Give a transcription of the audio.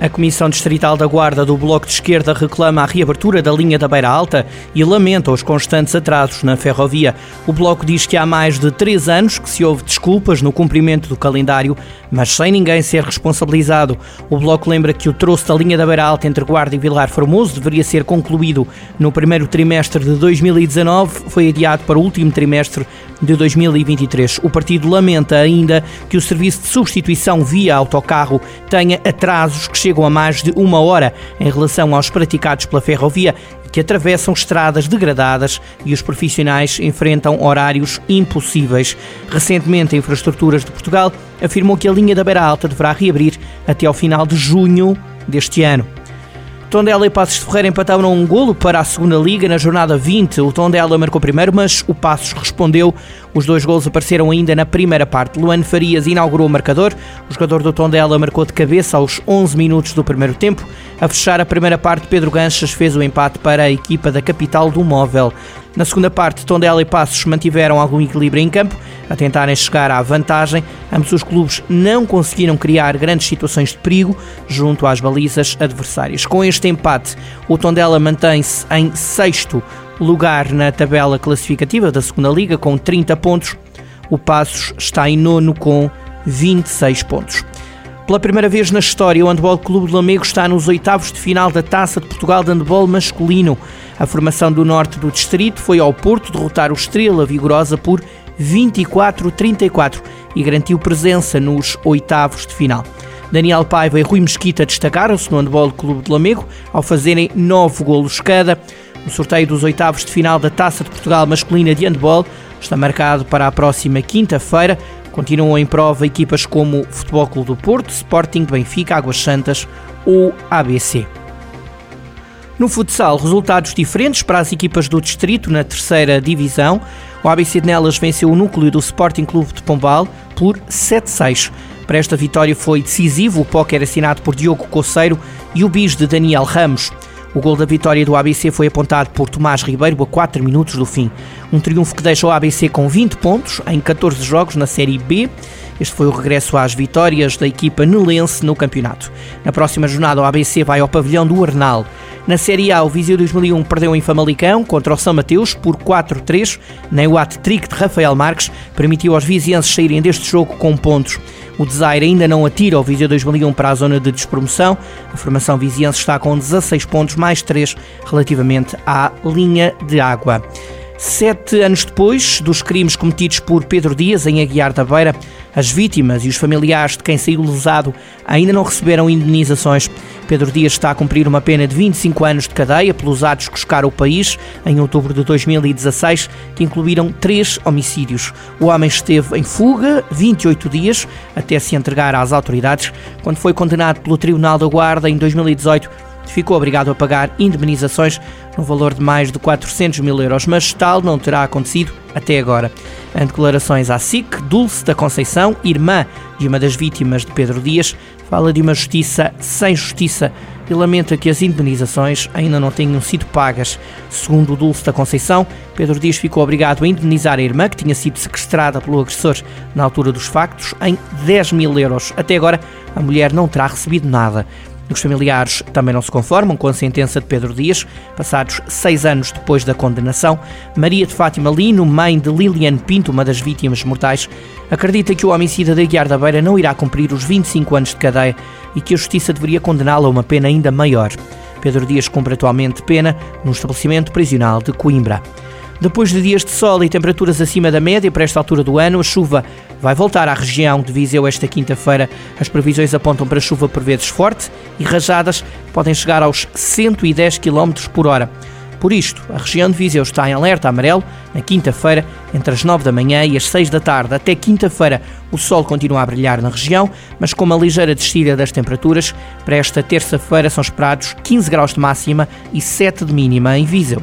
A Comissão Distrital da Guarda do Bloco de Esquerda reclama a reabertura da linha da Beira Alta e lamenta os constantes atrasos na ferrovia. O Bloco diz que há mais de três anos que se houve desculpas no cumprimento do calendário, mas sem ninguém ser responsabilizado. O Bloco lembra que o troço da linha da Beira Alta entre Guarda e Vilar Formoso deveria ser concluído no primeiro trimestre de 2019, foi adiado para o último trimestre de 2023. O partido lamenta ainda que o serviço de substituição via autocarro tenha atrasos que chegam a mais de uma hora em relação aos praticados pela ferrovia que atravessam estradas degradadas e os profissionais enfrentam horários impossíveis. Recentemente, a Infraestruturas de Portugal afirmou que a linha da Beira Alta deverá reabrir até ao final de junho deste ano. Tondela e Passos de Ferreira empataram um golo para a segunda liga na jornada 20. O Tondela marcou primeiro, mas o Passos respondeu. Os dois golos apareceram ainda na primeira parte. Luan Farias inaugurou o marcador. O jogador do Tondela marcou de cabeça aos 11 minutos do primeiro tempo. A fechar a primeira parte, Pedro Ganchas fez o empate para a equipa da capital do Móvel. Na segunda parte, Tondela e Passos mantiveram algum equilíbrio em campo, a tentarem chegar à vantagem. Ambos os clubes não conseguiram criar grandes situações de perigo junto às balizas adversárias. Com este empate, o Tondela mantém-se em sexto lugar na tabela classificativa da segunda Liga com 30 pontos. O Passos está em nono com 26 pontos. Pela primeira vez na história, o Handball Clube do Lamego está nos oitavos de final da Taça de Portugal de Handball masculino. A formação do norte do distrito foi ao Porto derrotar o Estrela Vigorosa por 24-34 e garantiu presença nos oitavos de final. Daniel Paiva e Rui Mesquita destacaram-se no Handball Clube de Lamego ao fazerem nove golos cada. O sorteio dos oitavos de final da Taça de Portugal masculina de handball está marcado para a próxima quinta-feira. Continuam em prova equipas como Futebol Clube do Porto, Sporting, Benfica, Águas Santas ou ABC. No futsal, resultados diferentes para as equipas do distrito na terceira divisão. O ABC de Nelas venceu o núcleo do Sporting Clube de Pombal por 7-6. Para esta vitória foi decisivo o póquer assinado por Diogo Coceiro e o bis de Daniel Ramos. O gol da vitória do ABC foi apontado por Tomás Ribeiro a 4 minutos do fim. Um triunfo que deixa o ABC com 20 pontos em 14 jogos na Série B. Este foi o regresso às vitórias da equipa nelense no campeonato. Na próxima jornada, o ABC vai ao pavilhão do Arnal. Na Série A, o Viseu 2001 perdeu em Famalicão contra o São Mateus por 4-3. Nem o hat-trick de Rafael Marques permitiu aos vizienses saírem deste jogo com pontos. O Desaire ainda não atira o Viseu 2001 para a zona de despromoção. A formação viziense está com 16 pontos, mais 3 relativamente à linha de água. Sete anos depois dos crimes cometidos por Pedro Dias em Aguiar da Beira, as vítimas e os familiares de quem saiu lesado ainda não receberam indenizações. Pedro Dias está a cumprir uma pena de 25 anos de cadeia pelos atos que chocaram o país em outubro de 2016, que incluíram três homicídios. O homem esteve em fuga 28 dias até se entregar às autoridades, quando foi condenado pelo Tribunal da Guarda em 2018 ficou obrigado a pagar indemnizações no valor de mais de 400 mil euros, mas tal não terá acontecido até agora. Em declarações à SIC, Dulce da Conceição, irmã de uma das vítimas de Pedro Dias, fala de uma justiça sem justiça e lamenta que as indemnizações ainda não tenham sido pagas. Segundo Dulce da Conceição, Pedro Dias ficou obrigado a indenizar a irmã, que tinha sido sequestrada pelo agressor na altura dos factos, em 10 mil euros. Até agora, a mulher não terá recebido nada. Os familiares também não se conformam com a sentença de Pedro Dias, passados seis anos depois da condenação. Maria de Fátima Lino, mãe de Liliane Pinto, uma das vítimas mortais, acredita que o homicida de Aguiar da Beira não irá cumprir os 25 anos de cadeia e que a justiça deveria condená-lo a uma pena ainda maior. Pedro Dias cumpre atualmente pena no estabelecimento prisional de Coimbra. Depois de dias de sol e temperaturas acima da média para esta altura do ano, a chuva vai voltar à região de Viseu esta quinta-feira. As previsões apontam para chuva por vezes forte e rajadas podem chegar aos 110 km por hora. Por isto, a região de Viseu está em alerta amarelo na quinta-feira, entre as 9 da manhã e as 6 da tarde. Até quinta-feira, o sol continua a brilhar na região, mas com uma ligeira descida das temperaturas. Para esta terça-feira são esperados 15 graus de máxima e 7 de mínima em Viseu.